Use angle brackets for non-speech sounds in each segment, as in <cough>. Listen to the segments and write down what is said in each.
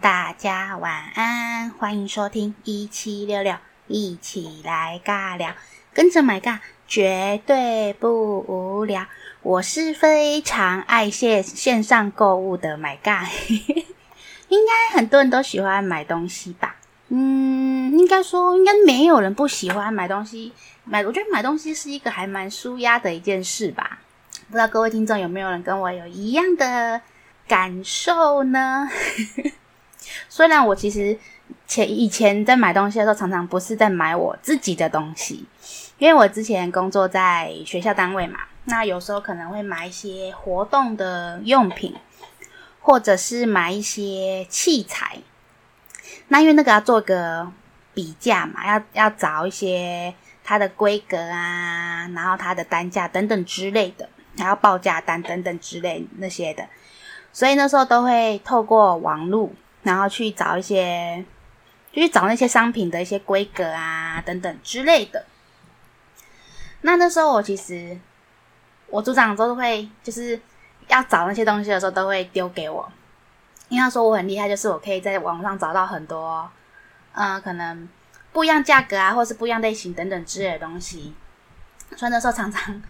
大家晚安，欢迎收听一七六六，一起来尬聊，跟着买尬绝对不无聊。我是非常爱线线上购物的买尬，<laughs> 应该很多人都喜欢买东西吧？嗯，应该说应该没有人不喜欢买东西。买，我觉得买东西是一个还蛮舒压的一件事吧。不知道各位听众有没有人跟我有一样的感受呢？虽然我其实前以前在买东西的时候，常常不是在买我自己的东西，因为我之前工作在学校单位嘛，那有时候可能会买一些活动的用品，或者是买一些器材。那因为那个要做个比价嘛，要要找一些它的规格啊，然后它的单价等等之类的。还要报价单等等之类那些的，所以那时候都会透过网络，然后去找一些，就去找那些商品的一些规格啊等等之类的。那那时候我其实，我组长都会就是要找那些东西的时候，都会丢给我，因为他说我很厉害，就是我可以在网上找到很多，呃，可能不一样价格啊，或是不一样类型等等之类的东西。所以那时候常常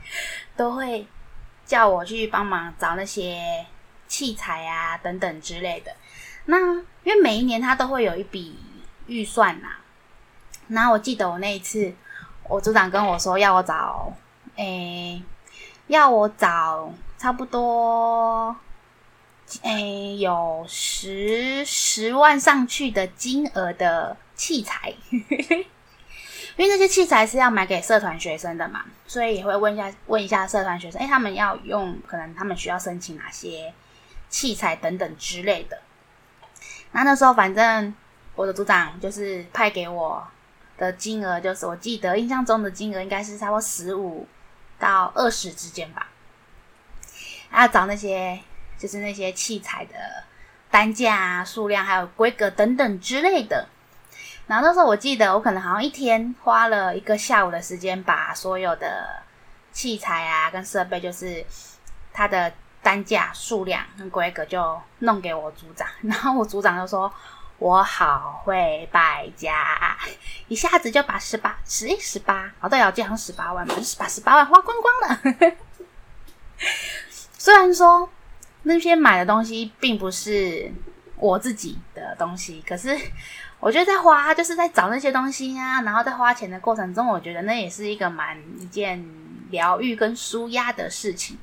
都会。叫我去帮忙找那些器材啊等等之类的。那因为每一年他都会有一笔预算呐。然后我记得我那一次，我组长跟我说要我找，诶、要我找差不多，诶、有十十万上去的金额的器材。<laughs> 因为那些器材是要买给社团学生的嘛，所以也会问一下问一下社团学生，哎，他们要用，可能他们需要申请哪些器材等等之类的。那那时候反正我的组长就是派给我的金额，就是我记得印象中的金额应该是差不多十五到二十之间吧。要找那些就是那些器材的单价啊、数量还有规格等等之类的。然后那时候我记得，我可能好像一天花了一个下午的时间，把所有的器材啊跟设备，就是它的单价、数量跟规格就弄给我组长。<laughs> 然后我组长就说：“我好会败家，<laughs> 一下子就把十八十一十八，好对，我记得好十八万嘛，就是把十八万花光光了。<laughs> ”虽然说那些买的东西并不是我自己的东西，可是。我觉得在花，就是在找那些东西啊，然后在花钱的过程中，我觉得那也是一个蛮一件疗愈跟舒压的事情。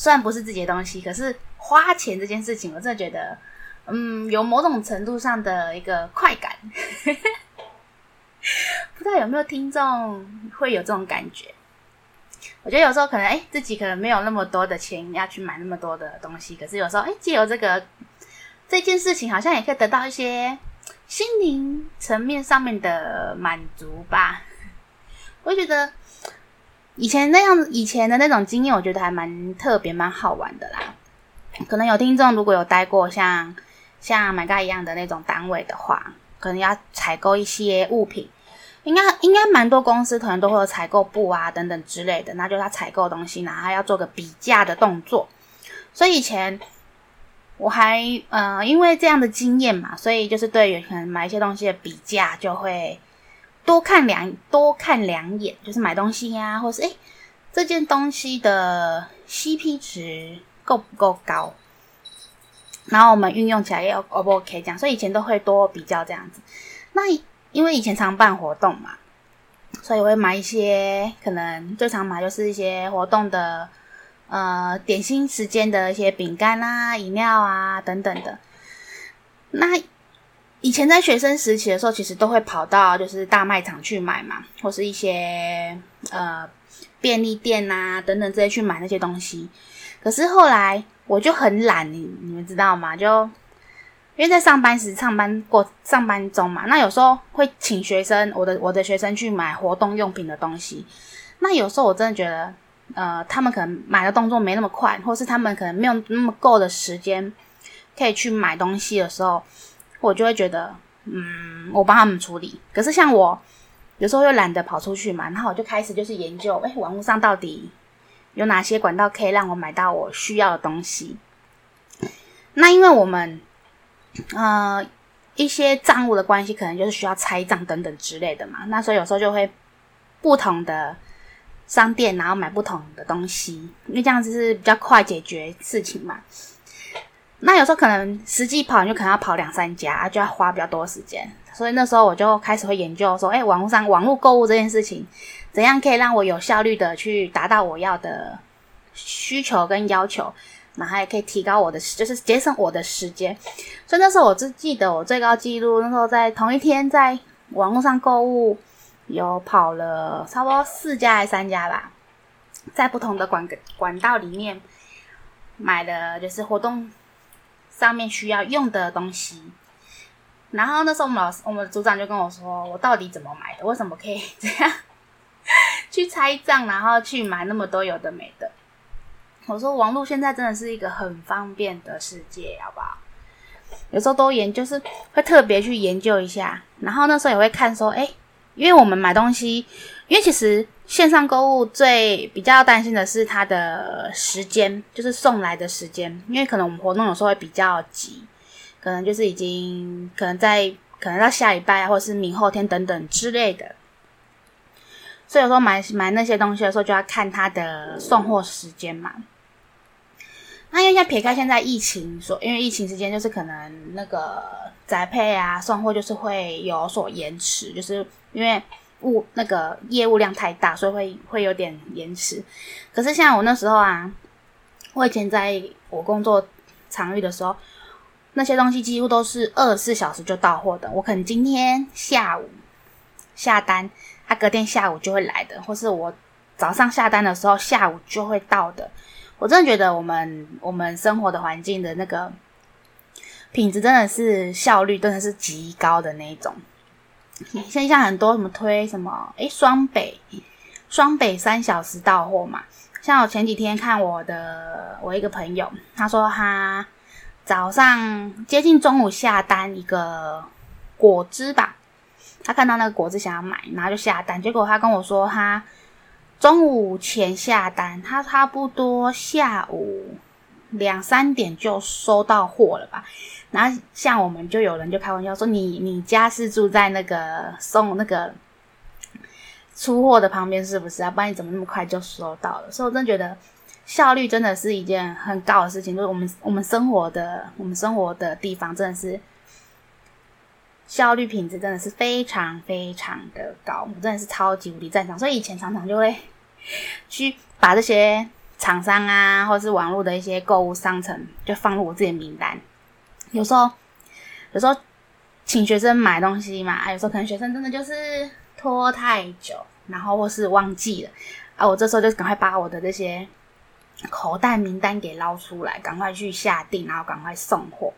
虽然不是自己的东西，可是花钱这件事情，我真的觉得，嗯，有某种程度上的一个快感。<laughs> 不知道有没有听众会有这种感觉？我觉得有时候可能，哎，自己可能没有那么多的钱要去买那么多的东西，可是有时候，哎，借由这个这件事情，好像也可以得到一些。心灵层面上面的满足吧，我觉得以前那样，以前的那种经验，我觉得还蛮特别、蛮好玩的啦。可能有听众如果有待过像像买尬一样的那种单位的话，可能要采购一些物品，应该应该蛮多公司可能都会有采购部啊等等之类的，那就是他采购东西，然后要做个比价的动作，所以以前。我还呃，因为这样的经验嘛，所以就是对于可能买一些东西的比价，就会多看两多看两眼，就是买东西呀、或是诶这件东西的 CP 值够不够高，然后我们运用起来也 O 不 OK 这样，所以以前都会多比较这样子。那因为以前常办活动嘛，所以我会买一些，可能最常买就是一些活动的。呃，点心时间的一些饼干啊、饮料啊等等的。那以前在学生时期的时候，其实都会跑到就是大卖场去买嘛，或是一些呃便利店啊等等这些去买那些东西。可是后来我就很懒，你你们知道吗？就因为在上班时上班过上班中嘛，那有时候会请学生，我的我的学生去买活动用品的东西。那有时候我真的觉得。呃，他们可能买的动作没那么快，或是他们可能没有那么够的时间可以去买东西的时候，我就会觉得，嗯，我帮他们处理。可是像我有时候又懒得跑出去嘛，然后我就开始就是研究，哎，网络上到底有哪些管道可以让我买到我需要的东西？那因为我们呃一些账务的关系，可能就是需要拆账等等之类的嘛。那所以有时候就会不同的商店，然后买不同的东西，因为这样子是比较快解决事情嘛。那有时候可能实际跑，你就可能要跑两三家，就要花比较多时间。所以那时候我就开始会研究说，哎，网络上网络购物这件事情，怎样可以让我有效率的去达到我要的需求跟要求，然后也可以提高我的，就是节省我的时间。所以那时候我只记得我最高纪录，那时候在同一天在网络上购物，有跑了差不多四家还是三家吧，在不同的管管道里面买的就是活动上面需要用的东西。然后那时候我们老师，我们组长就跟我说，我到底怎么买的？为什么可以这样 <laughs> 去拆账，然后去买那么多有的没的？我说网络现在真的是一个很方便的世界，好不好？有时候都研，就是会特别去研究一下。然后那时候也会看说，哎，因为我们买东西，因为其实线上购物最比较担心的是它的时间，就是送来的时间，因为可能我们活动有时候会比较急。可能就是已经可能在可能到下礼拜，或者是明后天等等之类的，所以有时候买买那些东西的时候，就要看它的送货时间嘛。那因为要撇开现在疫情所，因为疫情时间就是可能那个宅配啊送货就是会有所延迟，就是因为物那个业务量太大，所以会会有点延迟。可是像我那时候啊，我以前在我工作场域的时候。那些东西几乎都是二十四小时就到货的。我可能今天下午下单，他隔天下午就会来的，或是我早上下单的时候，下午就会到的。我真的觉得我们我们生活的环境的那个品质真的是效率真的是极高的那一种。现在很多什么推什么，诶，双北双北三小时到货嘛。像我前几天看我的我一个朋友，他说他。早上接近中午下单一个果汁吧，他看到那个果汁想要买，然后就下单。结果他跟我说，他中午前下单，他差不多下午两三点就收到货了吧。然后像我们就有人就开玩笑说，你你家是住在那个送那个出货的旁边是不是啊？不然你怎么那么快就收到了？所以我真觉得。效率真的是一件很高的事情，就是我们我们生活的我们生活的地方真的是效率品质真的是非常非常的高，我真的是超级无敌赞赏。所以以前常常就会去把这些厂商啊，或是网络的一些购物商城，就放入我自己的名单。有时候有时候请学生买东西嘛，有时候可能学生真的就是拖太久，然后或是忘记了啊，我这时候就赶快把我的这些。口袋名单给捞出来，赶快去下订，然后赶快送货。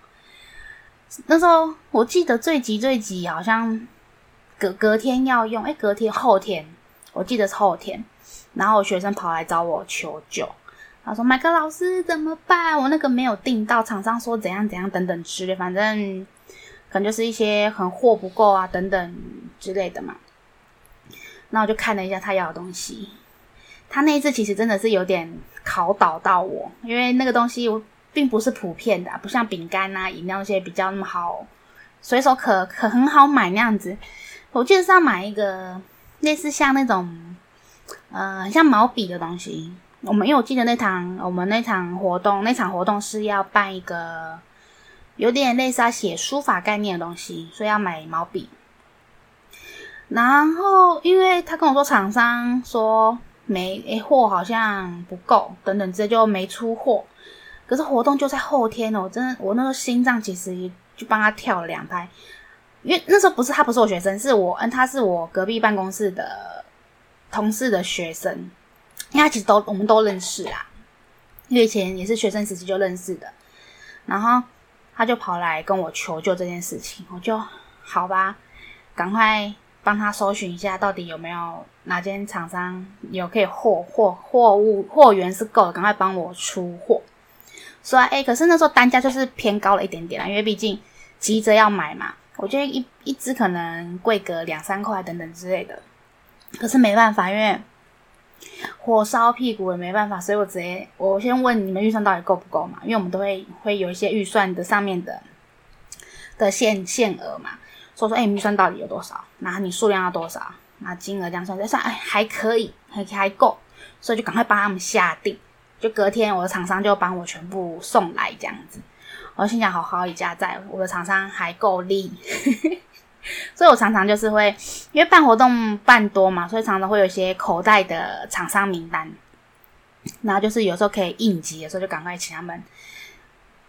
那时候我记得最急最急，好像隔隔天要用，诶，隔天后天，我记得是后天。然后我学生跑来找我求救，他说：“麦克老师怎么办？我那个没有订到，厂商说怎样怎样等等之类，反正可能就是一些很货不够啊等等之类的嘛。”那我就看了一下他要的东西。他那一次其实真的是有点考倒到我，因为那个东西我并不是普遍的，不像饼干啊、饮料那些比较那么好，随手可可很好买那样子。我记得是要买一个类似像那种，呃，像毛笔的东西。我们因为我记得那场我们那场活动，那场活动是要办一个有点类似要写书法概念的东西，所以要买毛笔。然后因为他跟我说厂商说。没，货好像不够，等等，直接就没出货。可是活动就在后天哦，我真的，我那个心脏其实就帮他跳了两拍，因为那时候不是他不是我学生，是我嗯，他是我隔壁办公室的同事的学生，因为其实都我们都认识啦，因为以前也是学生时期就认识的，然后他就跑来跟我求救这件事情，我就好吧，赶快。帮他搜寻一下，到底有没有哪间厂商有可以货货货物货源是够的，赶快帮我出货。说哎，可是那时候单价就是偏高了一点点啦，因为毕竟急着要买嘛。我觉得一一支可能贵个两三块等等之类的。可是没办法，因为火烧屁股也没办法，所以我直接我先问你们预算到底够不够嘛？因为我们都会会有一些预算的上面的的限限额嘛，说说哎，预算到底有多少？然后你数量要多少？那金额这样算再算，哎，还可以，还还够，所以就赶快帮他们下定。就隔天，我的厂商就帮我全部送来这样子。我心想，好好一家在，我的厂商还够力，<laughs> 所以我常常就是会，因为办活动办多嘛，所以常常会有一些口袋的厂商名单，然后就是有时候可以应急的时候，就赶快请他们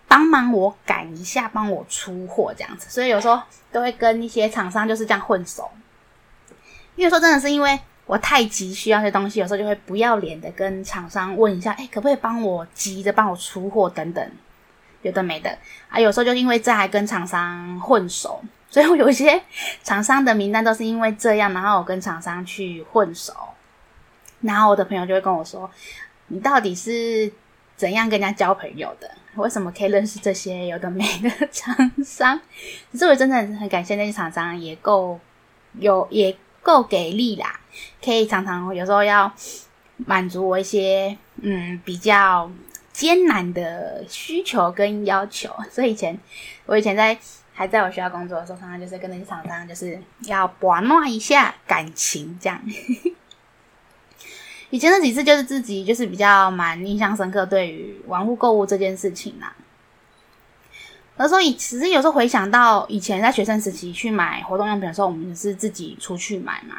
帮忙我赶一下，帮我出货这样子。所以有时候都会跟一些厂商就是这样混熟，因为说真的是因为我太急需要些东西，有时候就会不要脸的跟厂商问一下，哎，可不可以帮我急着帮我出货等等。有的没的啊，有时候就因为这还跟厂商混熟，所以我有一些厂商的名单都是因为这样，然后我跟厂商去混熟，然后我的朋友就会跟我说：“你到底是怎样跟人家交朋友的？<laughs> 为什么可以认识这些有的没的厂商？”可是我真的很感谢那些厂商，也够有也够给力啦，可以常常有时候要满足我一些嗯比较。艰难的需求跟要求，所以以前我以前在还在我学校工作的时候，常常就是跟那些厂商就是要玩弄一下感情这样。<laughs> 以前那几次就是自己就是比较蛮印象深刻，对于网络购物这件事情啦。那时候以其实有时候回想到以前在学生时期去买活动用品的时候，我们是自己出去买嘛。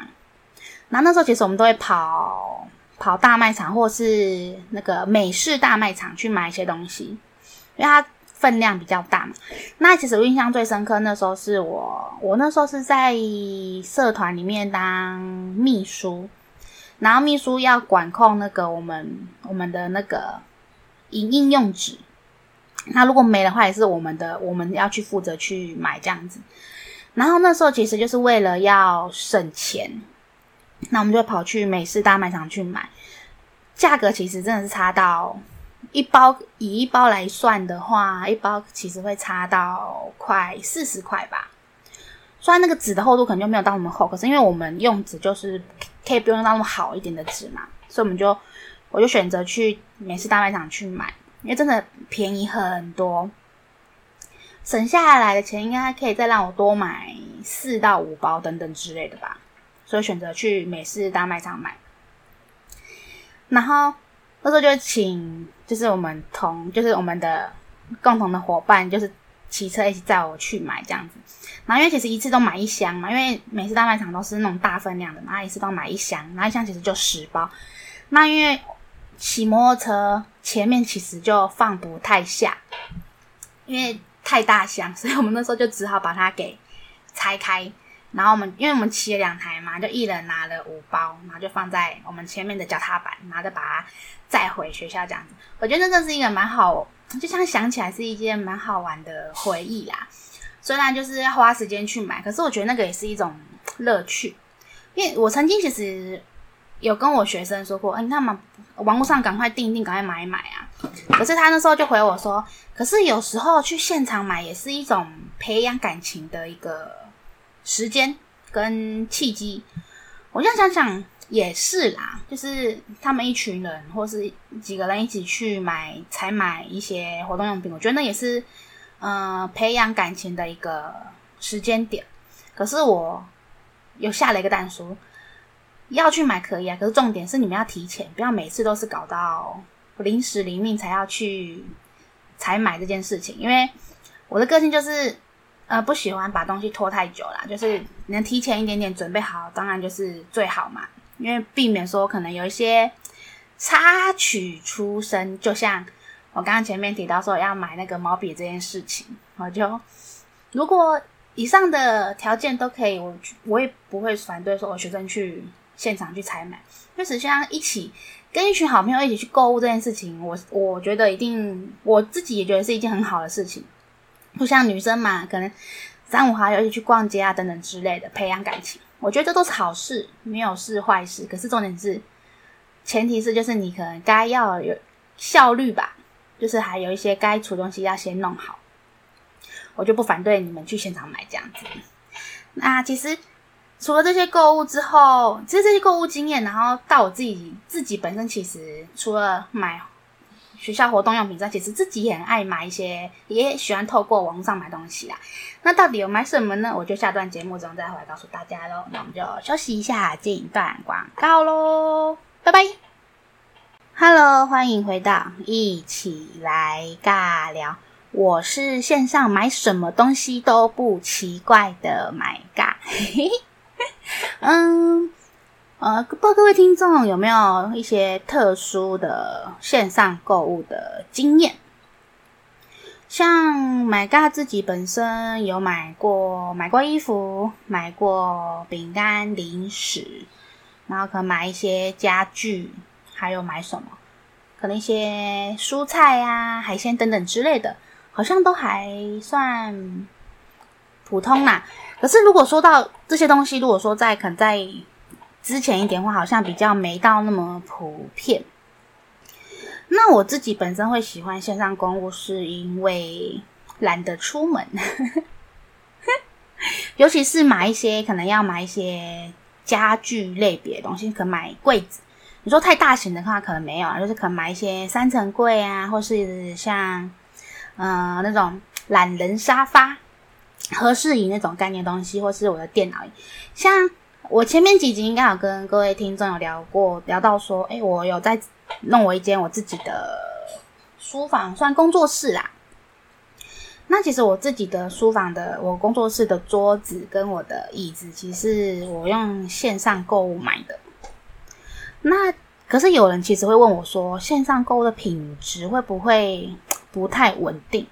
然后那时候其实我们都会跑。跑大卖场或是那个美式大卖场去买一些东西，因为它分量比较大嘛。那其实我印象最深刻，那时候是我，我那时候是在社团里面当秘书，然后秘书要管控那个我们我们的那个影印用纸，那如果没的话，也是我们的，我们要去负责去买这样子。然后那时候其实就是为了要省钱。那我们就跑去美式大卖场去买，价格其实真的是差到一包，以一包来算的话，一包其实会差到快四十块吧。虽然那个纸的厚度可能就没有到那么厚，可是因为我们用纸就是可以不用到那么好一点的纸嘛，所以我们就我就选择去美式大卖场去买，因为真的便宜很多，省下来的钱应该可以再让我多买四到五包等等之类的吧。所以选择去美式大卖场买，然后那时候就请，就是我们同，就是我们的共同的伙伴，就是骑车一起载我去买这样子。然后因为其实一次都买一箱嘛，因为每次大卖场都是那种大分量的嘛，然后一次都买一箱，然后一箱其实就十包。那因为骑摩托车前面其实就放不太下，因为太大箱，所以我们那时候就只好把它给拆开。然后我们，因为我们骑了两台嘛，就一人拿了五包，然后就放在我们前面的脚踏板，然后再把它载回学校这样子。我觉得那这是一个蛮好，就像想起来是一件蛮好玩的回忆啦。虽然就是要花时间去买，可是我觉得那个也是一种乐趣。因为我曾经其实有跟我学生说过，哎，你看嘛，网络上赶快订一订，赶快买一买啊。可是他那时候就回我说，可是有时候去现场买也是一种培养感情的一个。时间跟契机，我现在想想也是啦，就是他们一群人或是几个人一起去买，采买一些活动用品，我觉得那也是，呃，培养感情的一个时间点。可是我又下了一个蛋书，要去买可以啊，可是重点是你们要提前，不要每次都是搞到临时临命才要去采买这件事情，因为我的个性就是。呃，不喜欢把东西拖太久啦，就是能提前一点点准备好，当然就是最好嘛。因为避免说可能有一些插曲出生，就像我刚刚前面提到说要买那个毛笔这件事情，我就如果以上的条件都可以，我我也不会反对说我学生去现场去采买。就是像一起跟一群好朋友一起去购物这件事情，我我觉得一定我自己也觉得是一件很好的事情。不像女生嘛，可能三五好友一起去逛街啊，等等之类的，培养感情，我觉得这都是好事，没有是坏事。可是重点是，前提是就是你可能该要有效率吧，就是还有一些该出东西要先弄好。我就不反对你们去现场买这样子。那其实除了这些购物之后，其实这些购物经验，然后到我自己自己本身，其实除了买学校活动用品之外，其实自己也很爱买一些，也喜欢透过网上买东西啦。那到底有买什么呢？我就下段节目中再回来告诉大家喽。那我们就休息一下，进一段广告喽，拜拜。Hello，欢迎回到一起来尬聊。我是线上买什么东西都不奇怪的买尬。<laughs> 嗯。呃，不知道各位听众有没有一些特殊的线上购物的经验？像买嘎自己本身有买过，买过衣服，买过饼干、零食，然后可能买一些家具，还有买什么？可能一些蔬菜啊、海鲜等等之类的，好像都还算普通啦。可是如果说到这些东西，如果说在可能在之前一点话好像比较没到那么普遍。那我自己本身会喜欢线上购物，是因为懒得出门，<laughs> 尤其是买一些可能要买一些家具类别的东西，可买柜子。你说太大型的话，可能没有，就是可能买一些三层柜啊，或是像嗯、那种懒人沙发、合适椅那种概念东西，或是我的电脑，像。我前面几集应该有跟各位听众有聊过，聊到说，哎，我有在弄我一间我自己的书房，算工作室啦。那其实我自己的书房的，我工作室的桌子跟我的椅子，其实我用线上购物买的。那可是有人其实会问我说，线上购物的品质会不会不太稳定？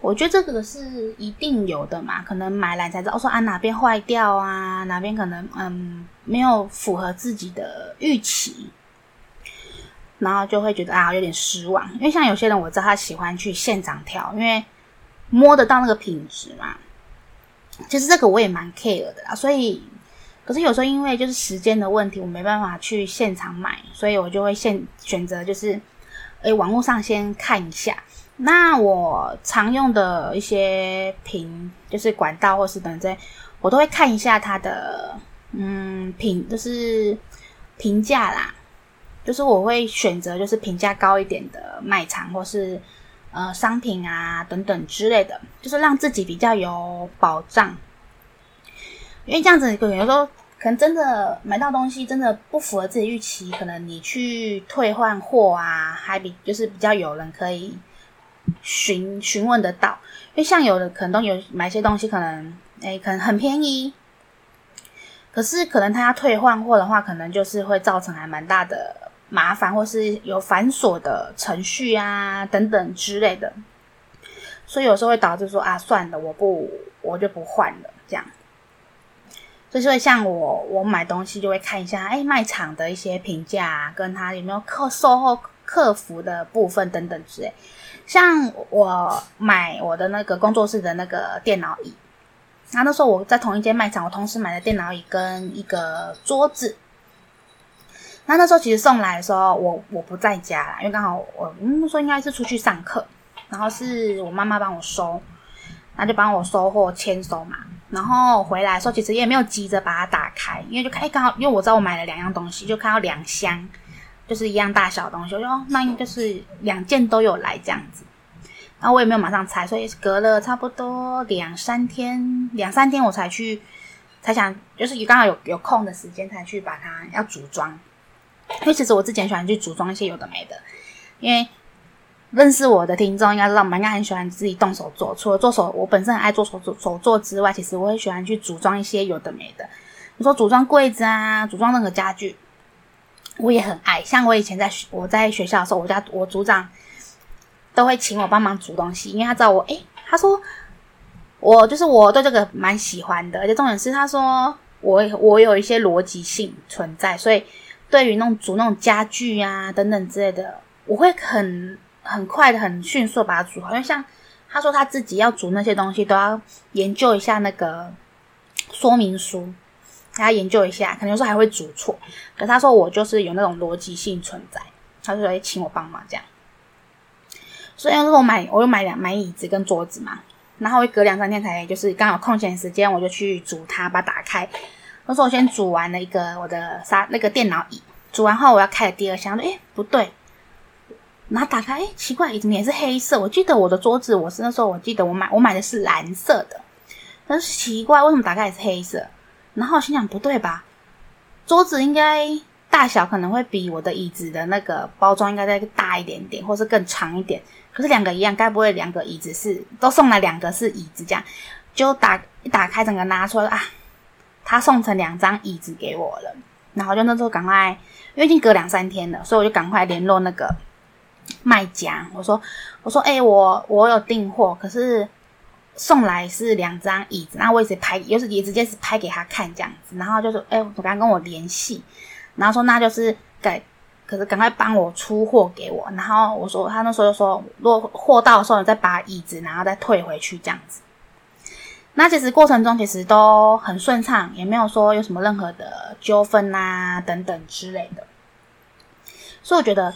我觉得这个是一定有的嘛，可能买来才知道，说啊哪边坏掉啊，哪边可能嗯没有符合自己的预期，然后就会觉得啊有点失望。因为像有些人我知道他喜欢去现场挑，因为摸得到那个品质嘛。其实这个我也蛮 care 的啦，所以可是有时候因为就是时间的问题，我没办法去现场买，所以我就会现选择就是诶网络上先看一下。那我常用的一些频，就是管道或是等这，我都会看一下它的嗯评，就是评价啦。就是我会选择就是评价高一点的卖场或是呃商品啊等等之类的，就是让自己比较有保障。因为这样子可能，有时候可能真的买到东西真的不符合自己预期，可能你去退换货啊，还比就是比较有人可以。询询问得到，因为像有的可能都有买些东西，可能诶可能很便宜，可是可能他要退换货的话，可能就是会造成还蛮大的麻烦，或是有繁琐的程序啊等等之类的，所以有时候会导致说啊，算了，我不我就不换了这样。所以会像我我买东西就会看一下，诶卖场的一些评价啊，跟他有没有客售后客服的部分等等之类。像我买我的那个工作室的那个电脑椅，然后那时候我在同一间卖场，我同时买的电脑椅跟一个桌子。那那时候其实送来的时候，我我不在家啦，因为刚好我嗯那时候应该是出去上课，然后是我妈妈帮我收，那就帮我收货签收嘛。然后回来的时候，其实也没有急着把它打开，因为就看哎刚好，因为我知道我买了两样东西，就看到两箱。就是一样大小的东西，我就哦，那应该就是两件都有来这样子，然后我也没有马上拆，所以隔了差不多两三天，两三天我才去，才想就是刚好有有空的时间才去把它要组装，因为其实我之前喜欢去组装一些有的没的，因为认识我的听众应该知道，我应该很喜欢自己动手做，除了做手，我本身很爱做手做手做之外，其实我也喜欢去组装一些有的没的，你说组装柜子啊，组装任何家具。我也很爱，像我以前在我在学校的时候，我家我组长都会请我帮忙煮东西，因为他知道我，诶，他说我就是我对这个蛮喜欢的，而且重点是他说我我有一些逻辑性存在，所以对于那种煮那种家具啊等等之类的，我会很很快的很迅速把它煮好，因为像他说他自己要煮那些东西，都要研究一下那个说明书。他研究一下，可能有时候还会组错。可是他说我就是有那种逻辑性存在，他就会请我帮忙这样。所以那时候我买，我又买两买椅子跟桌子嘛，然后我隔两三天才就是刚好空闲时间，我就去组它，把它打开。那时候我先组完了一个我的沙那个电脑椅，组完后我要开第二箱，诶不对，然后打开，哎，奇怪，怎么也是黑色？我记得我的桌子，我是那时候我记得我买我买的是蓝色的，但是奇怪，为什么打开也是黑色？然后我心想，不对吧？桌子应该大小可能会比我的椅子的那个包装应该再大一点点，或是更长一点。可是两个一样，该不会两个椅子是都送来两个是椅子这样？就打一打开，整个拿出来啊，他送成两张椅子给我了。然后就那时候赶快，因为已经隔两三天了，所以我就赶快联络那个卖家。我说：“我说，哎、我我有订货，可是送来是两张椅子，那我也是拍，又是也直接是拍给他看这样子。然后就说：哎、我刚刚跟我联系，然后说那就是改，可是赶快帮我出货给我。然后我说，他那时候就说，如果货到的时候，你再把椅子然后再退回去这样子。”那其实过程中其实都很顺畅，也没有说有什么任何的纠纷啊等等之类的。所以我觉得，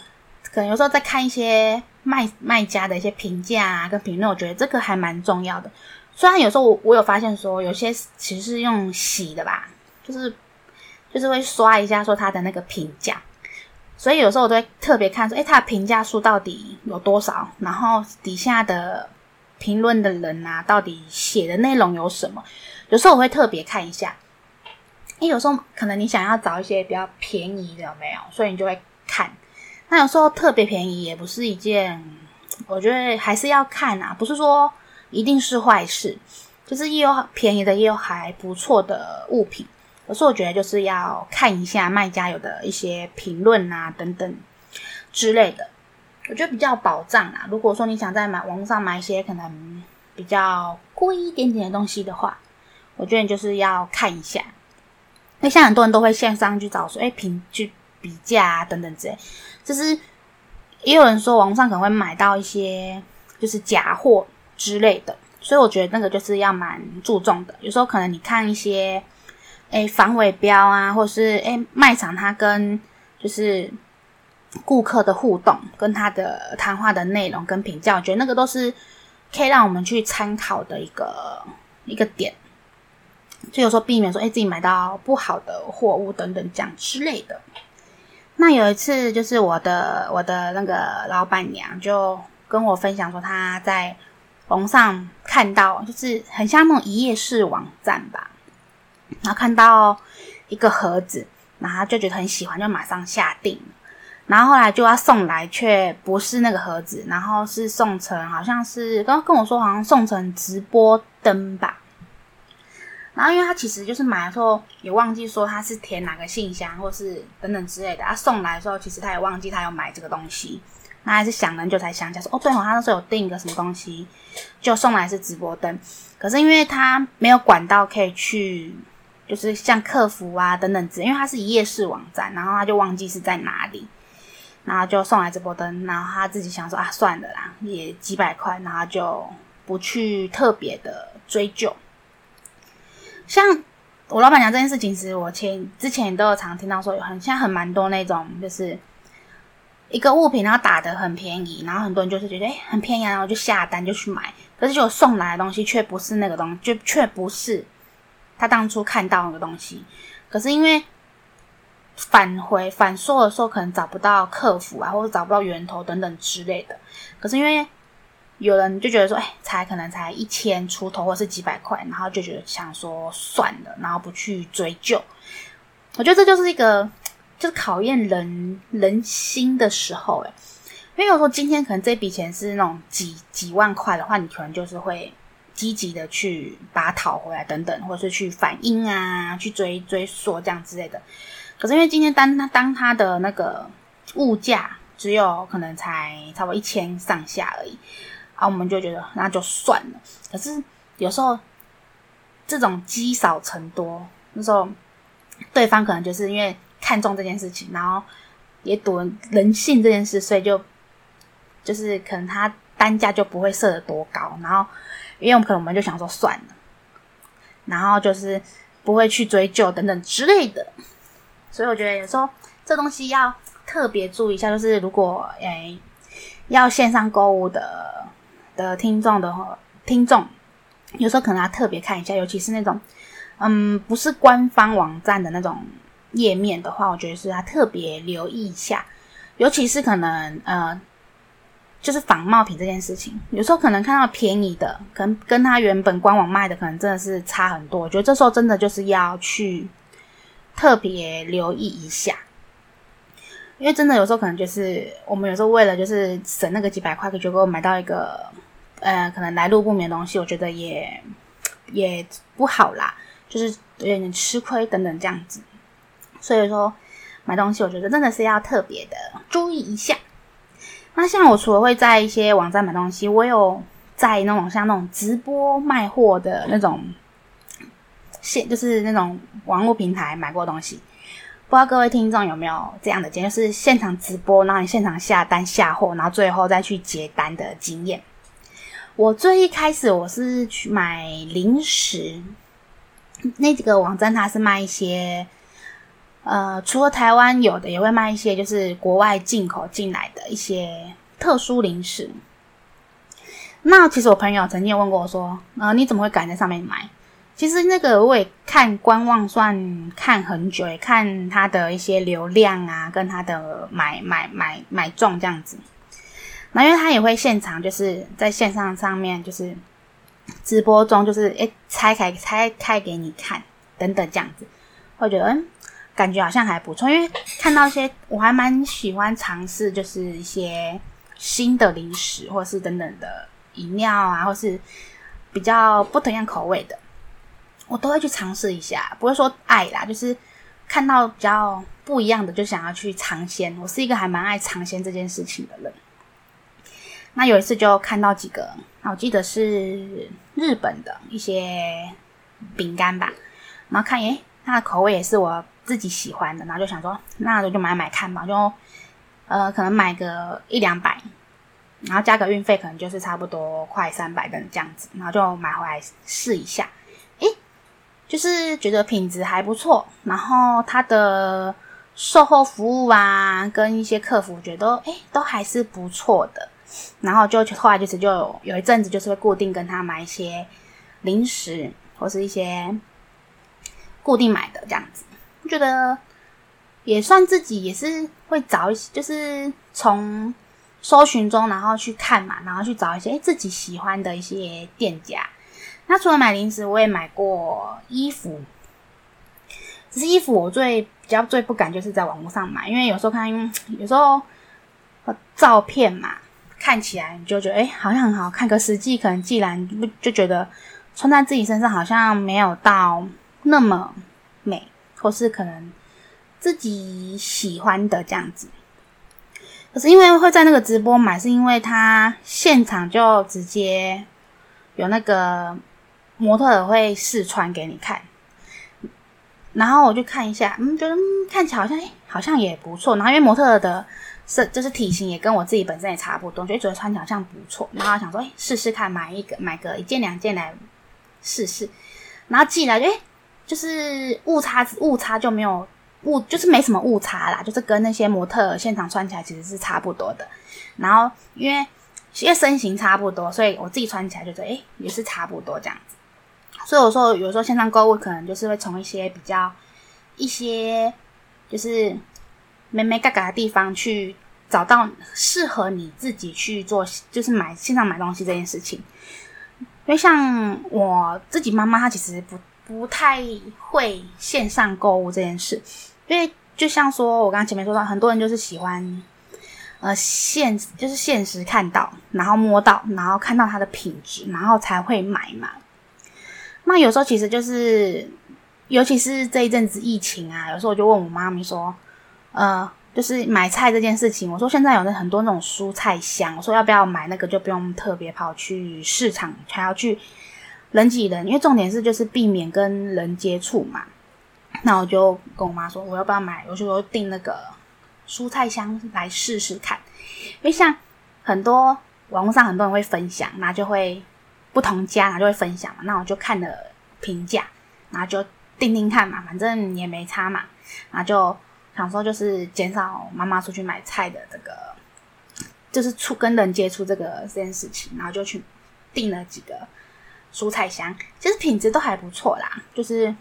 可能有时候在看一些卖卖家的一些评价啊跟评论，我觉得这个还蛮重要的。虽然有时候我我有发现说，有些其实是用洗的吧，就是就是会刷一下说他的那个评价。所以有时候我都会特别看说，诶，他的评价数到底有多少，然后底下的。评论的人啊，到底写的内容有什么？有时候我会特别看一下，因为有时候可能你想要找一些比较便宜的，有没有？所以你就会看。那有时候特别便宜也不是一件，我觉得还是要看啊，不是说一定是坏事，就是也有便宜的，也有还不错的物品。有时候我觉得就是要看一下卖家有的一些评论啊，等等之类的。我觉得比较保障啊。如果说你想在买网上买一些可能比较贵一点点的东西的话，我觉得就是要看一下。因为像很多人都会线上去找说，哎，评去比价啊等等之类。就是也有人说网上可能会买到一些就是假货之类的，所以我觉得那个就是要蛮注重的。有时候可能你看一些哎防伪标啊，或是哎卖场它跟就是。顾客的互动跟他的谈话的内容跟评价，我觉得那个都是可以让我们去参考的一个一个点。就有时候避免说，哎，自己买到不好的货物等等这样之类的。那有一次，就是我的我的那个老板娘就跟我分享说，她在网上看到，就是很像那种一页式网站吧，然后看到一个盒子，然后就觉得很喜欢，就马上下订。然后后来就要送来，却不是那个盒子，然后是送成，好像是刚刚跟我说，好像送成直播灯吧。然后因为他其实就是买的时候也忘记说他是填哪个信箱，或是等等之类的。他送来的时候，其实他也忘记他有买这个东西，那还是想很久才想起来说，哦，对哦，他那时候有订一个什么东西，就送来是直播灯。可是因为他没有管道可以去，就是像客服啊等等之类，因为他是一页式网站，然后他就忘记是在哪里。然后就送来直播灯，然后他自己想说啊，算了啦，也几百块，然后就不去特别的追究。像我老板娘这件事情，其实我前之前都有常听到说，有很现在很蛮多那种，就是一个物品，然后打得很便宜，然后很多人就是觉得诶很便宜，然后就下单就去买，可是就送来的东西却不是那个东，就却不是他当初看到那个东西，可是因为。返回返说的时候，可能找不到客服啊，或者找不到源头等等之类的。可是因为有人就觉得说，哎，才可能才一千出头，或是几百块，然后就觉得想说算了，然后不去追究。我觉得这就是一个就是考验人人心的时候，哎，因为有时候今天可能这笔钱是那种几几万块的话，你可能就是会积极的去把它讨回来，等等，或是去反映啊，去追追溯这样之类的。可是因为今天当他当他的那个物价只有可能才差不多一千上下而已，啊，我们就觉得那就算了。可是有时候这种积少成多，那时候对方可能就是因为看中这件事情，然后也赌人性这件事，所以就就是可能他单价就不会设得多高。然后因为我们可能我们就想说算了，然后就是不会去追究等等之类的。所以我觉得有时候这东西要特别注意一下，就是如果诶、要线上购物的的听众的，听众有时候可能要特别看一下，尤其是那种嗯不是官方网站的那种页面的话，我觉得是要特别留意一下，尤其是可能呃就是仿冒品这件事情，有时候可能看到便宜的，可能跟他原本官网卖的可能真的是差很多。我觉得这时候真的就是要去特别留意一下，因为真的有时候可能就是我们有时候为了就是省那个几百块，结果买到一个呃可能来路不明的东西，我觉得也也不好啦，就是有点吃亏等等这样子。所以说买东西，我觉得真的是要特别的注意一下。那像我除了会在一些网站买东西，我有在那种像那种直播卖货的那种现，就是那种网络平台买过东西。不知道各位听众有没有这样的经验，是现场直播，然后你现场下单下货，然后最后再去结单的经验。我最一开始我是去买零食，那几个网站它是卖一些。呃，除了台湾有的，也会卖一些就是国外进口进来的一些特殊零食。那其实我朋友曾经有问过我说：“呃，你怎么会敢在上面买？”其实那个我也看观望，算看很久，也看他的一些流量啊，跟他的买买买买中这样子。那因为他也会现场就是在线上上面就是直播中，就是诶拆开拆开给你看等等这样子，会觉得嗯。感觉好像还不错，因为看到一些我还蛮喜欢尝试，就是一些新的零食，或是等等的饮料啊，或是比较不同样口味的，我都会去尝试一下。不会说爱啦，就是看到比较不一样的，就想要去尝鲜。我是一个还蛮爱尝鲜这件事情的人。那有一次就看到几个，我记得是日本的一些饼干吧，然后看，诶，它的口味也是我。自己喜欢的，然后就想说，那就就买买看吧，就呃，可能买个一两百，然后加个运费，可能就是差不多快三百的这样子，然后就买回来试一下，诶，就是觉得品质还不错，然后它的售后服务啊，跟一些客服觉得，诶，都还是不错的，然后就后来就是就有一阵子就是会固定跟他买一些零食或是一些固定买的这样子。我觉得也算自己也是会找一些，就是从搜寻中，然后去看嘛，然后去找一些自己喜欢的一些店家。那除了买零食，我也买过衣服。只是衣服我最比较最不敢就是在网络上买，因为有时候看，有时候照片嘛，看起来你就觉得诶好像很好看，可实际可能既然就觉得穿在自己身上好像没有到那么美。或是可能自己喜欢的这样子，可是因为会在那个直播买，是因为他现场就直接有那个模特会试穿给你看，然后我就看一下，嗯，觉得、看起来好像、欸、好像也不错。然后因为模特的是就是体型也跟我自己本身也差不多，就觉得穿起来好像不错。然后想说，哎、试试看，买一个买个一件两件来试试。然后寄来就，哎、就是误差，误差就没有误，就是没什么误差啦，就是跟那些模特现场穿起来其实是差不多的。然后因为因为身形差不多，所以我自己穿起来就觉得诶也是差不多这样子。所以我说有时候线上购物可能就是会从一些比较一些就是没没嘎嘎的地方去找到适合你自己去做，就是买线上买东西这件事情。因为像我自己妈妈，她其实不。不太会线上购物这件事，因为就像说我刚刚前面说到，很多人就是喜欢，呃，现就是现实看到，然后摸到，然后看到它的品质，然后才会买嘛。那有时候其实就是，尤其是这一阵子疫情啊，有时候我就问我妈咪说，呃，就是买菜这件事情，我说现在有那很多那种蔬菜箱，我说要不要买那个，就不用特别跑去市场，还要去。人挤人，因为重点是就是避免跟人接触嘛。那我就跟我妈说，我要不要买？我就说订那个蔬菜箱来试试看。因为像很多网络上很多人会分享，那就会不同家，然后就会分享嘛。那我就看了评价，然后就订订看嘛，反正也没差嘛。然后就想说，就是减少妈妈出去买菜的这个，就是出跟人接触这个这件事情，然后就去订了几个。蔬菜箱其实品质都还不错啦，就是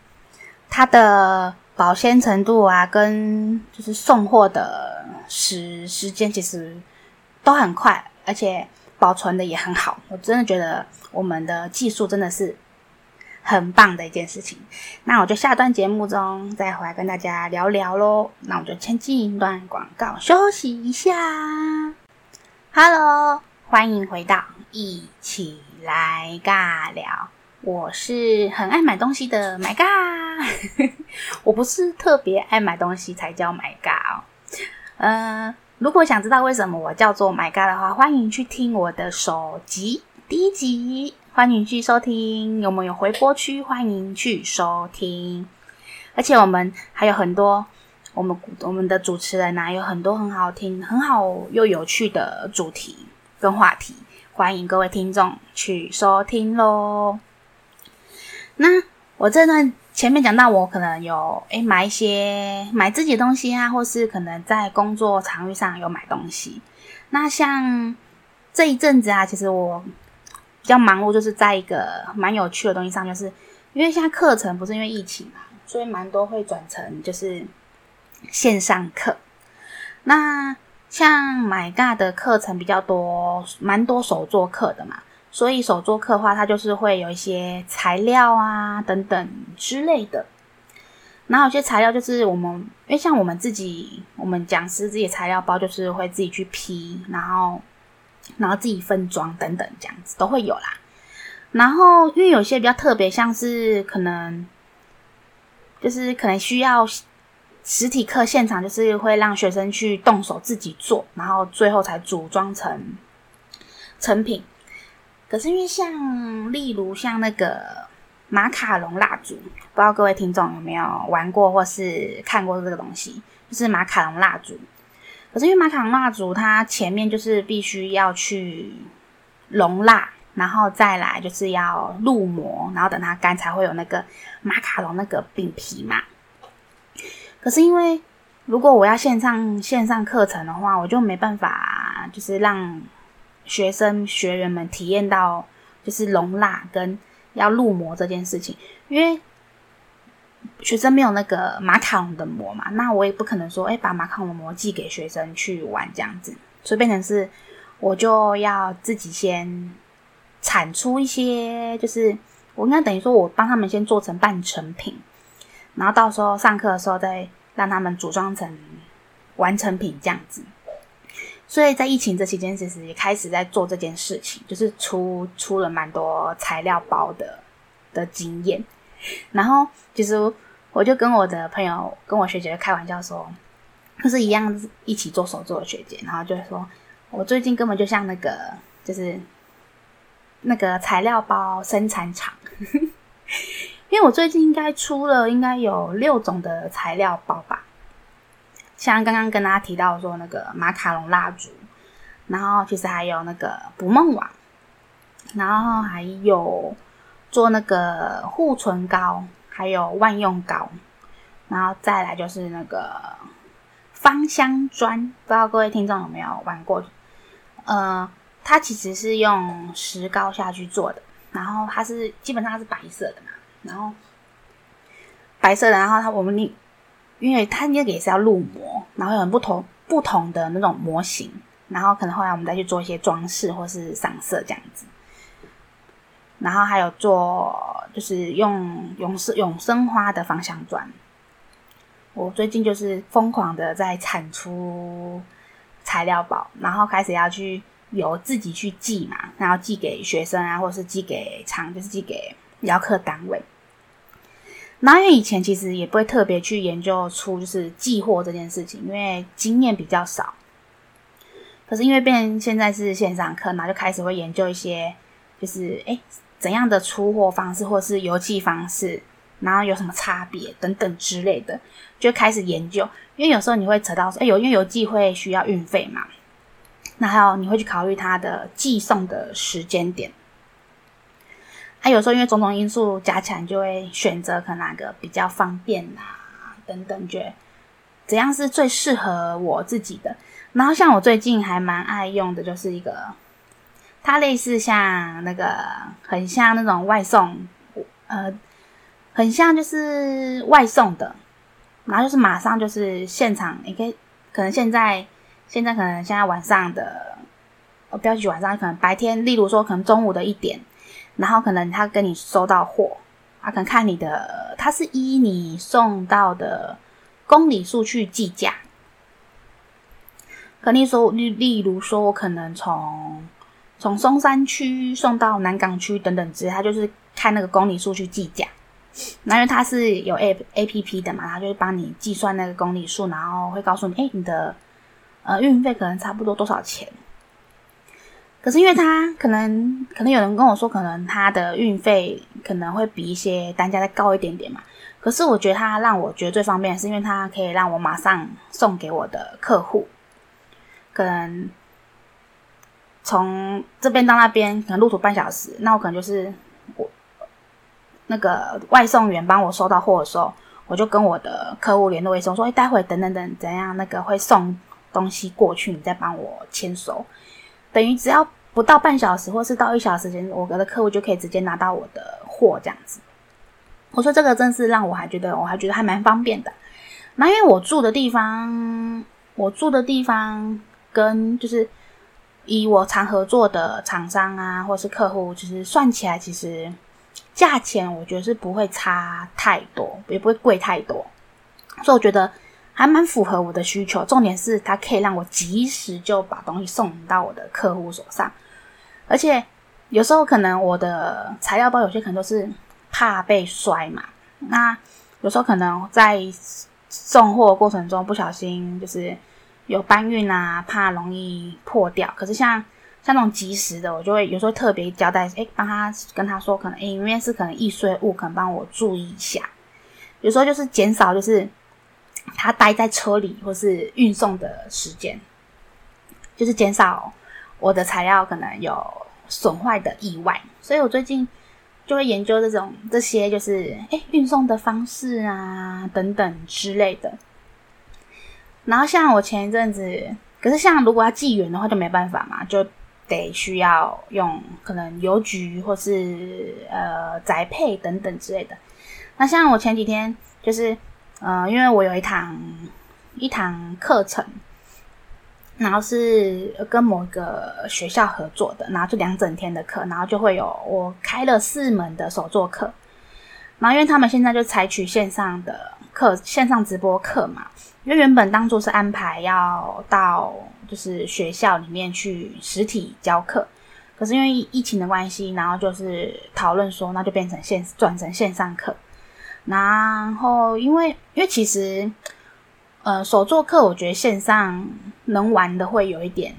它的保鲜程度啊，跟就是送货的时时间其实都很快，而且保存的也很好。我真的觉得我们的技术真的是很棒的一件事情。那我就下段节目中再回来跟大家聊聊喽。那我就先进一段广告，休息一下。Hello，欢迎回到一起来尬聊。我是很爱买东西的 My God，，<laughs> 我不是特别爱买东西才叫买嘎哦。呃，如果想知道为什么我叫做 My God 的话，欢迎去听我的首集第一集，欢迎去收听。有没有回播区？欢迎去收听。而且我们还有很多，我们我们的主持人呐、有很多很好听、很好又有趣的主题跟话题，欢迎各位听众去收听喽。那我这段前面讲到，我可能有诶买一些买自己的东西啊，或是可能在工作场域上有买东西。那像这一阵子啊，其实我比较忙碌，就是在一个蛮有趣的东西上，就是因为现在课程不是因为疫情嘛，所以蛮多会转成就是线上课。那像 MyGa 的课程比较多，蛮多手作课的嘛。所以手作课的话，它就是会有一些材料啊等等之类的。然后有些材料就是我们，因为像我们自己，我们讲师自己材料包就是会自己去批，然后然后自己分装等等这样子都会有啦。然后因为有些比较特别，像是可能就是可能需要实体课现场，就是会让学生去动手自己做，然后最后才组装成成品。可是因为像，例如像那个马卡龙蜡烛，不知道各位听众有没有玩过或是看过这个东西，就是马卡龙蜡烛。可是因为马卡龙蜡烛，它前面就是必须要去熔蜡，然后再来就是要入模，然后等它干才会有那个马卡龙那个饼皮嘛。可是因为如果我要线上线上课程的话，我就没办法，就是让。学生学员们体验到就是熔蜡跟要入模这件事情，因为学生没有那个马卡龙的模嘛，那我也不可能说，哎，把马卡龙的模寄给学生去玩这样子，所以变成是我就要自己先产出一些，就是我应该等于说我帮他们先做成半成品，然后到时候上课的时候再让他们组装成完成品这样子。所以在疫情这期间，其实也开始在做这件事情，就是出出了蛮多材料包的的经验。然后其实我就跟我的朋友、跟我学姐开玩笑说，就是一样一起做手作的学姐，然后就说我最近根本就像那个，就是那个材料包生产厂，<laughs> 因为我最近应该出了应该有六种的材料包吧。像刚刚跟大家提到说那个马卡龙蜡烛，然后其实还有那个捕梦网，然后还有做那个护唇膏，还有万用膏，然后再来就是那个芳香砖，不知道各位听众有没有玩过？呃，它其实是用石膏下去做的，然后它是基本上是白色的嘛，然后白色的，然后它我们你。因为它那个也是要入模，然后有很不同不同的那种模型，然后可能后来我们再去做一些装饰或是上色这样子，然后还有做就是用永生永生花的芳香砖。我最近就是疯狂的在产出材料包，然后开始要去由自己去寄嘛，然后寄给学生啊，或者是寄给厂，就是寄给邀客单位。然后因为以前其实也不会特别去研究出就是寄货这件事情，因为经验比较少。可是因为变现在是线上课嘛，就开始会研究一些，就是诶怎样的出货方式或是邮寄方式，然后有什么差别等等之类的，就开始研究。因为有时候你会扯到说，诶有因为邮寄会需要运费嘛，那还有你会去考虑它的寄送的时间点。他有时候因为种种因素加起来，就会选择可能哪个比较方便啊，等等，觉得怎样是最适合我自己的。然后像我最近还蛮爱用的，就是一个，它类似像那个很像那种外送，呃，很像就是外送的，然后就是马上就是现场，你可以可能现在现在可能现在晚上的不要举晚上，可能白天，例如说可能中午的一点，然后可能他跟你收到货，他可能看你的，他是依你送到的公里数去计价。可能说，例例如说，我可能从从松山区送到南港区等等之类，他就是看那个公里数去计价。那因为它是有 A A P P 的嘛，它就会帮你计算那个公里数，然后会告诉你，哎，你的呃运费可能差不多多少钱。可是因为它可能可能有人跟我说，可能它的运费可能会比一些单价再高一点点嘛。可是我觉得它让我觉得最方便，是因为它可以让我马上送给我的客户。可能从这边到那边，可能路途半小时，那我可能就是我那个外送员帮我收到货的时候，我就跟我的客户联络一声，说：“哎，待会等等等怎样，那个会送东西过去，你再帮我签收。”等于只要不到半小时，或是到一小时间，我的客户就可以直接拿到我的货，这样子。我说这个真是让我还觉得，我还觉得还蛮方便的。那因为我住的地方，我住的地方。跟就是以我常合作的厂商啊，或是客户，其实算起来，其实价钱我觉得是不会差太多，也不会贵太多，所以我觉得还蛮符合我的需求。重点是它可以让我及时就把东西送到我的客户手上，而且有时候可能我的材料包有些可能都是怕被摔嘛，那有时候可能在送货过程中不小心就是。有搬运啊，怕容易破掉。可是像像那种即时的，我就会有时候特别交代，诶，帮他跟他说，可能诶，因为是可能易碎物，可能帮我注意一下。有时候就是减少，就是他待在车里或是运送的时间，就是减少我的材料可能有损坏的意外。所以我最近就会研究这种这些，就是诶，运送的方式啊等等之类的。然后像我前一阵子，可是像如果要寄远的话就没办法嘛，就得需要用可能邮局或是呃宅配等等之类的。那像我前几天就是呃，因为我有一堂一堂课程，然后是跟某个学校合作的，然后就两整天的课，然后就会有我开了四门的手作课。然后因为他们现在就采取线上的课，线上直播课嘛。因为原本当初是安排要到就是学校里面去实体教课，可是因为疫情的关系，然后就是讨论说，那就变成线转成线上课。然后因为因为其实呃手作课，我觉得线上能玩的会有一点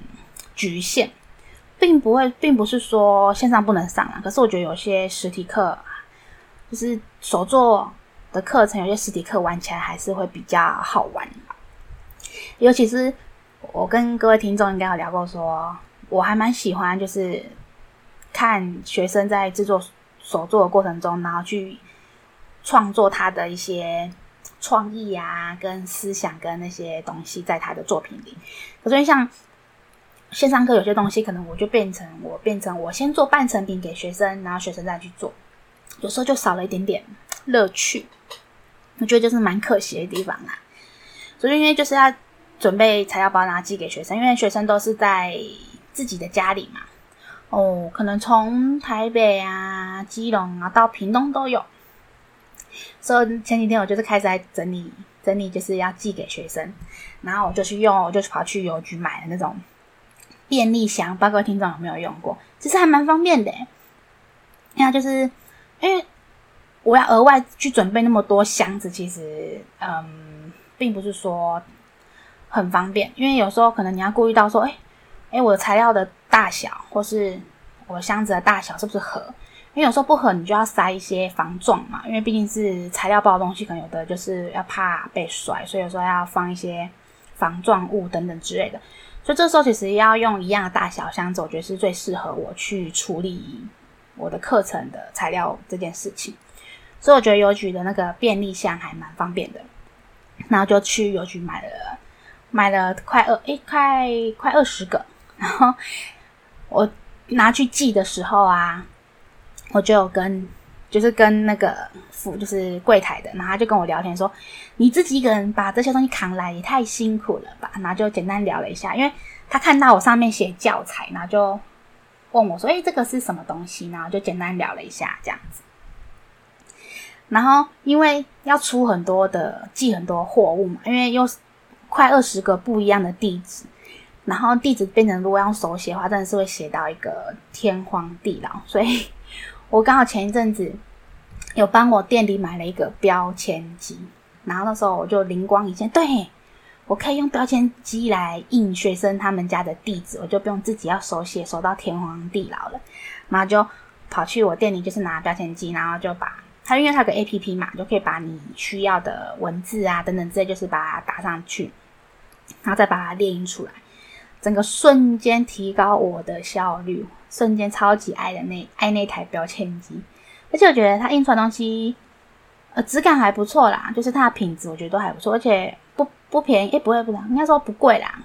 局限，并不会，并不是说线上不能上啊。可是我觉得有些实体课就是手作。的课程有些实体课玩起来还是会比较好玩，尤其是我跟各位听众应该有聊过说，我还蛮喜欢就是看学生在制作手作的过程中，然后去创作他的一些创意啊，跟思想跟那些东西在他的作品里。可是像线上课有些东西，可能我就变成我变成我先做半成品给学生，然后学生再去做，有时候就少了一点点乐趣。我觉得就是蛮可惜的地方啦，所以因为就是要准备材料包，然后寄给学生，因为学生都是在自己的家里嘛，哦，可能从台北啊、基隆啊到屏东都有，所以前几天我就是开始在整理整理，就是要寄给学生，然后我就去用，我就跑去邮局买的那种便利箱，不知道各位听众有没有用过？其实还蛮方便的，那就是因为。我要额外去准备那么多箱子，其实嗯，并不是说很方便，因为有时候可能你要顾虑到说，哎哎，我的材料的大小，或是我箱子的大小是不是合？因为有时候不合，你就要塞一些防撞嘛，因为毕竟是材料包的东西，可能有的就是要怕被摔，所以有时候要放一些防撞物等等之类的。所以这时候其实要用一样的大小箱子，我觉得是最适合我去处理我的课程的材料这件事情。所以我觉得邮局的那个便利箱还蛮方便的，然后就去邮局买了，买了快二诶，快快二十个，然后我拿去寄的时候啊，我就跟就是跟那个副就是柜台的，然后他就跟我聊天说，你自己一个人把这些东西扛来也太辛苦了吧？然后就简单聊了一下，因为他看到我上面写教材，然后就问我说，诶，这个是什么东西？然后就简单聊了一下这样子。然后因为要出很多的寄很多货物嘛，因为又快二十个不一样的地址。然后地址变成如果用手写的话，真的是会写到一个天荒地老。<laughs> 所以我刚好前一阵子有帮我店里买了一个标签机，然后那时候我就灵光一现，对，我可以用标签机来印学生他们家的地址，我就不用自己要手写，手到天荒地老了。然后就跑去我店里，就是拿标签机，然后就把它，因为它有个 APP 嘛，就可以把你需要的文字啊等等之类，就是把它打上去，然后再把它列印出来。整个瞬间提高我的效率，瞬间超级爱的那爱那台标签机，而且我觉得它印出来东西，呃，质感还不错啦，就是它的品质我觉得都还不错，而且不不便宜，诶，不会不会，应该说不贵啦。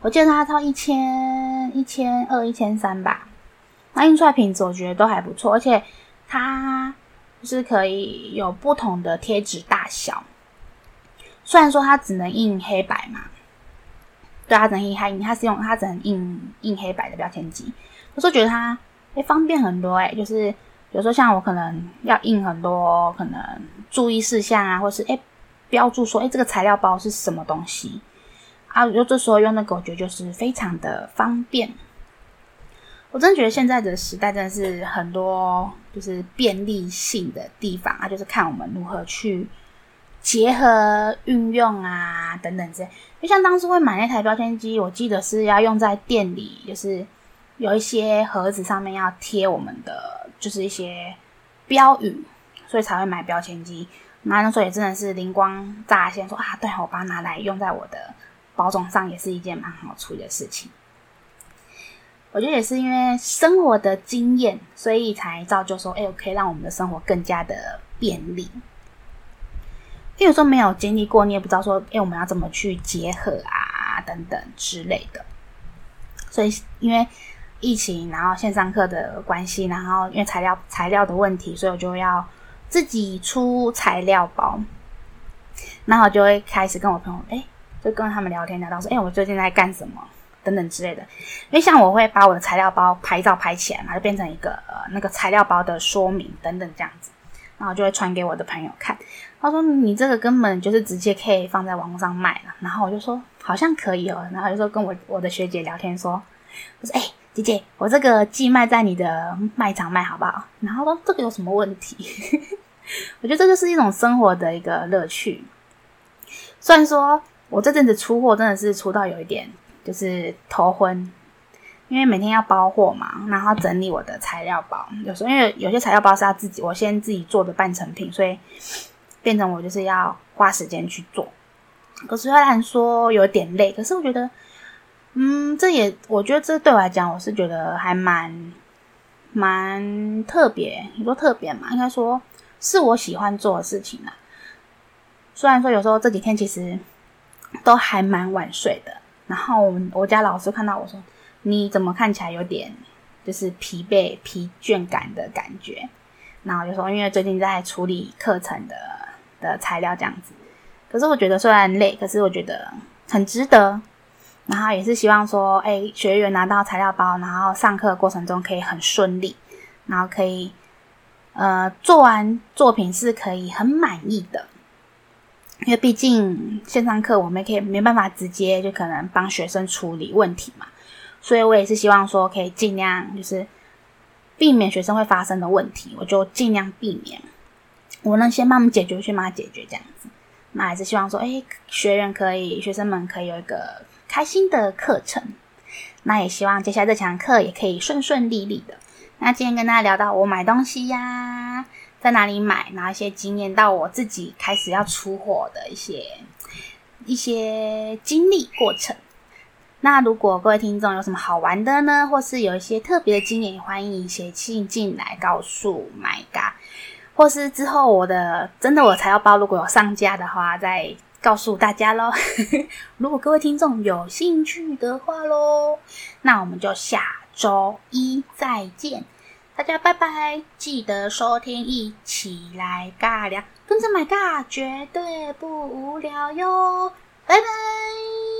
我记得它超一千一千二一千三吧，那印出来品质我觉得都还不错，而且它是可以有不同的贴纸大小，虽然说它只能印黑白嘛。对，它只能印黑，它是用它只能印印黑白的标签机。有时候觉得它会方便很多，诶，就是有时候像我可能要印很多可能注意事项啊，或是诶标注说诶这个材料包是什么东西啊，就这时候用那个，我觉得就是非常的方便。我真的觉得现在的时代真的是很多就是便利性的地方啊，就是看我们如何去。结合运用啊，等等之类，就像当初会买那台标签机，我记得是要用在店里，就是有一些盒子上面要贴我们的，就是一些标语，所以才会买标签机。那那时候也真的是灵光乍现，说啊，对，我把它拿来用在我的包装上，也是一件蛮好处理的事情。我觉得也是因为生活的经验，所以才造就说，哎，我可以让我们的生活更加的便利。因为有时候没有经历过，你也不知道说，哎，我们要怎么去结合啊，等等之类的。所以，因为疫情，然后线上课的关系，然后因为材料材料的问题，所以我就要自己出材料包。然后就会开始跟我朋友，哎，就跟他们聊天聊到说，哎，我最近在干什么，等等之类的。因为像我会把我的材料包拍照拍起来嘛，就变成一个呃那个材料包的说明等等这样子。然后就会传给我的朋友看，他说：“你这个根本就是直接可以放在网上卖了。”然后我就说：“好像可以哦。”然后就说跟我我的学姐聊天说：“我说哎，姐姐，我这个寄卖在你的卖场卖好不好？”然后说：“这个有什么问题？” <laughs> 我觉得这就是一种生活的一个乐趣。虽然说我这阵子出货真的是出到有一点就是头昏。因为每天要包货嘛，然后整理我的材料包。有时候因为有些材料包是要自己，我先自己做的半成品，所以变成我就是要花时间去做。可是虽然说有点累，可是我觉得，嗯，这也我觉得这对我来讲，我是觉得还蛮蛮特别。你说特别嘛，应该说是我喜欢做的事情啦。虽然说有时候这几天其实都还蛮晚睡的，然后我们我家老师看到我说。你怎么看起来有点就是疲惫、疲倦感的感觉？然后就说，因为最近在处理课程的的材料这样子。可是我觉得虽然累，可是我觉得很值得。然后也是希望说，哎，学员拿到材料包，然后上课过程中可以很顺利，然后可以呃做完作品是可以很满意的。因为毕竟线上课我们可以没办法直接就可能帮学生处理问题嘛。所以我也是希望说，可以尽量就是避免学生会发生的问题，我就尽量避免。我能先帮他们解决，先帮他解决这样子。那还是希望说，哎，学员可以，学生们可以有一个开心的课程。那也希望接下来这堂课也可以顺顺利利的。那今天跟大家聊到我买东西呀，在哪里买，拿一些经验到我自己开始要出货的一些一些经历过程。那如果各位听众有什么好玩的呢，或是有一些特别的经验，欢迎写信进来告诉 My God，或是之后我的真的我材料包如果有上架的话，再告诉大家喽。<laughs> 如果各位听众有兴趣的话喽，那我们就下周一再见，大家拜拜，记得收听一起来尬聊，跟着 My 尬绝对不无聊哟，拜拜。